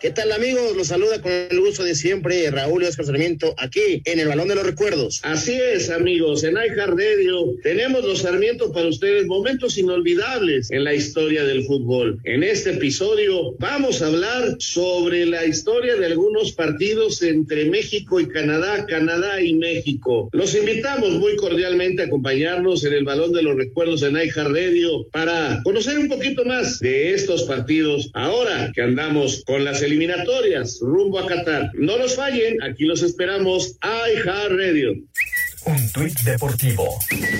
¿Qué tal amigos? Los saluda con el gusto de siempre Raúl y Oscar Sarmiento aquí en el Balón de los Recuerdos. Así es amigos, en iHeartRadio tenemos los Sarmientos para ustedes momentos inolvidables en la historia del fútbol. En este episodio vamos a hablar sobre la historia de algunos partidos entre México y Canadá, Canadá y México. Los invitamos muy cordialmente a acompañarnos en el Balón de los Recuerdos en iHeartRadio para conocer un poquito más de estos partidos ahora que andamos con las eliminatorias rumbo a Qatar. No los fallen, aquí los esperamos. iHeart Radio. Un tuit deportivo.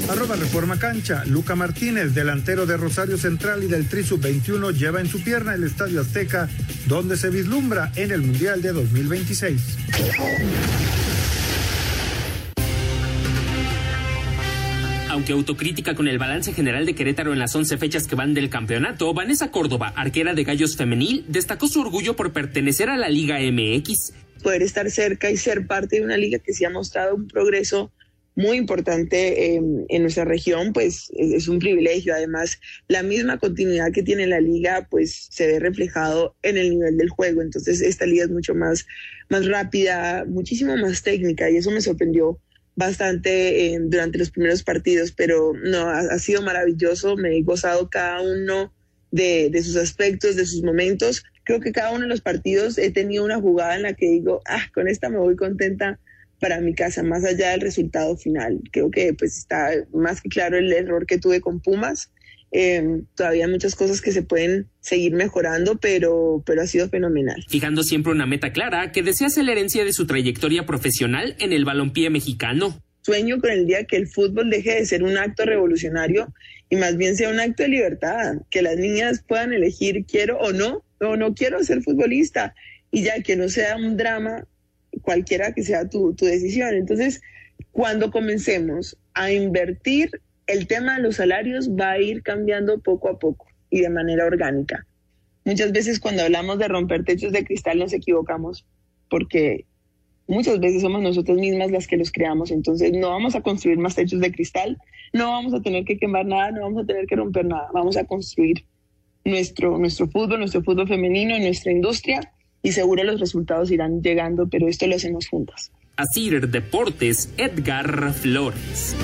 Arroba Reforma Cancha. Luca Martínez, delantero de Rosario Central y del Tri 21, lleva en su pierna el Estadio Azteca, donde se vislumbra en el Mundial de 2026. Aunque autocrítica con el balance general de Querétaro en las 11 fechas que van del campeonato, Vanessa Córdoba, arquera de Gallos Femenil, destacó su orgullo por pertenecer a la Liga MX. Poder estar cerca y ser parte de una liga que sí ha mostrado un progreso muy importante en nuestra región, pues es, un privilegio. Además, la misma continuidad que tiene la liga, pues se ve reflejado en el nivel del juego. Entonces, esta liga es mucho más, más rápida, muchísimo más técnica y eso me sorprendió bastante durante los primeros partidos, pero no, ha, sido maravilloso, me he gozado cada uno de, de sus aspectos, de sus momentos. Creo que cada uno de los partidos he tenido una jugada en la que digo, ah, con esta me voy contenta para mi casa, más allá del resultado final. Creo que pues está más que claro el error que tuve con Pumas. Eh, todavía hay muchas cosas que se pueden seguir mejorando, pero, pero ha sido fenomenal. Fijando siempre una meta clara que desea ser la herencia de su trayectoria profesional en el balompié mexicano. Sueño con el día que el fútbol deje de ser un acto revolucionario y más bien sea un acto de libertad, que las niñas puedan elegir quiero o no, o no quiero ser futbolista y ya que no sea un drama cualquiera que sea tu, tu decisión. Entonces, cuando comencemos a invertir, el tema de los salarios va a ir cambiando poco a poco y de manera orgánica. Muchas veces cuando hablamos de romper techos de cristal nos equivocamos porque muchas veces somos nosotros mismas las que los creamos. Entonces no vamos a construir más techos de cristal, no vamos a tener que quemar nada, no vamos a tener que romper nada. Vamos a construir nuestro, nuestro fútbol, nuestro fútbol femenino, nuestra industria y seguro los resultados irán llegando, pero esto lo hacemos juntas. Asir Deportes, Edgar Flores.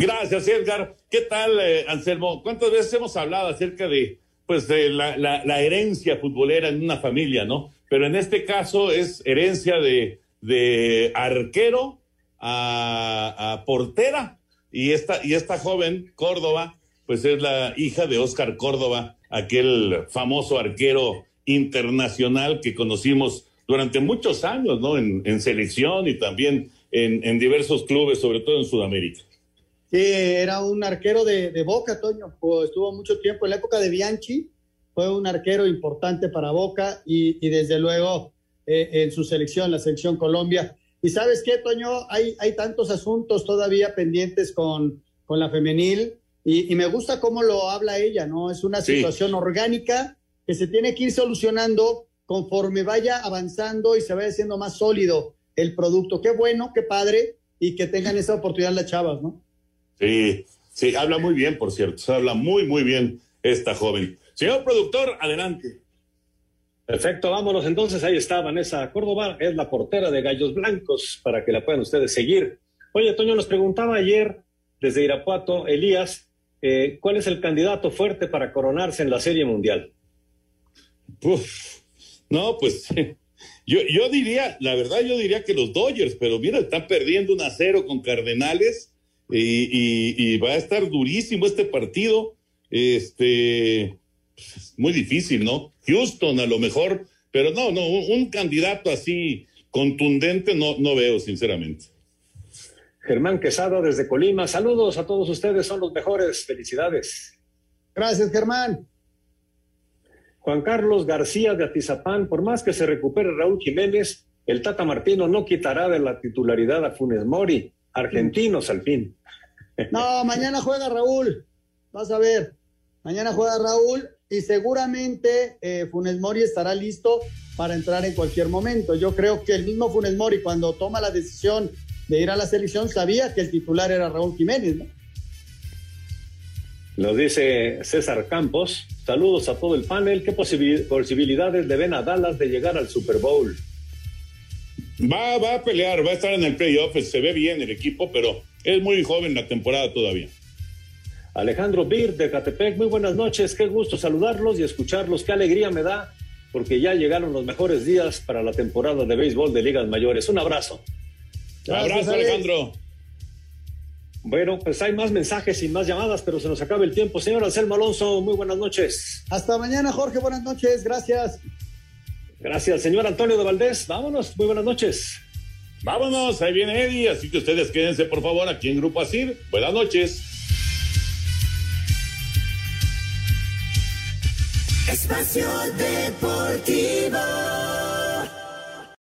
Gracias, Edgar. ¿Qué tal, eh, Anselmo? ¿Cuántas veces hemos hablado acerca de, pues, de la, herencia futbolera en una familia, no? Pero en este caso es herencia de, arquero a, portera. Y esta, y esta joven, Córdoba, pues es la hija de Oscar Córdoba, aquel famoso arquero internacional que conocimos durante muchos años, ¿no? En, en selección y también en, diversos clubes, sobre todo en Sudamérica. Sí, era un arquero de, de Boca, Toño. Estuvo mucho tiempo en la época de Bianchi. Fue un arquero importante para Boca y, y desde luego eh, en su selección, la selección Colombia. Y sabes qué, Toño, hay, hay tantos asuntos todavía pendientes con, con la femenil y, y, me gusta cómo lo habla ella, ¿no? Es una situación sí. orgánica que se tiene que ir solucionando conforme vaya avanzando y se vaya haciendo más sólido el producto. Qué bueno, qué padre y que tengan esa oportunidad las chavas, ¿no? Sí, sí, habla muy bien, por cierto, se habla muy, muy bien esta joven. Señor productor, adelante. Perfecto, vámonos entonces. Ahí está Vanessa Córdoba, es la portera de Gallos Blancos, para que la puedan ustedes seguir. Oye, Toño, nos preguntaba ayer desde Irapuato, Elías, eh, ¿cuál es el candidato fuerte para coronarse en la Serie Mundial? Uf, no, pues yo, yo diría, la verdad, yo diría que los Dodgers, pero mira, están perdiendo un a cero con Cardenales y, y, y va a estar durísimo este partido. Este, muy difícil, ¿no? Houston a lo mejor, pero no, no, un, un candidato así contundente no, no veo, sinceramente. Germán Quesada desde Colima. Saludos a todos ustedes, son los mejores. Felicidades. Gracias, Germán. Juan Carlos García de Atizapán, por más que se recupere Raúl Jiménez, el Tata Martino no quitará de la titularidad a Funes Mori, argentinos al fin. No, mañana juega Raúl, vas a ver. Mañana juega Raúl y seguramente eh, Funes Mori estará listo para entrar en cualquier momento. Yo creo que el mismo Funes Mori cuando toma la decisión de ir a la selección sabía que el titular era Raúl Jiménez, ¿no? Nos dice César Campos, saludos a todo el panel, ¿qué posibilidades le ven a Dallas de llegar al Super Bowl? Va, va a pelear, va a estar en el playoff, se ve bien el equipo, pero es muy joven la temporada todavía. Alejandro Bir de Catepec, muy buenas noches, qué gusto saludarlos y escucharlos, qué alegría me da, porque ya llegaron los mejores días para la temporada de béisbol de ligas mayores. Un abrazo. Gracias, abrazo, Alejandro. Bueno, pues hay más mensajes y más llamadas, pero se nos acaba el tiempo. Señor Anselmo Alonso, muy buenas noches. Hasta mañana, Jorge, buenas noches, gracias. Gracias, señor Antonio de Valdés. Vámonos, muy buenas noches. Vámonos, ahí viene Eddie, así que ustedes quédense por favor aquí en Grupo Asir. Buenas noches. Espacio Deportivo.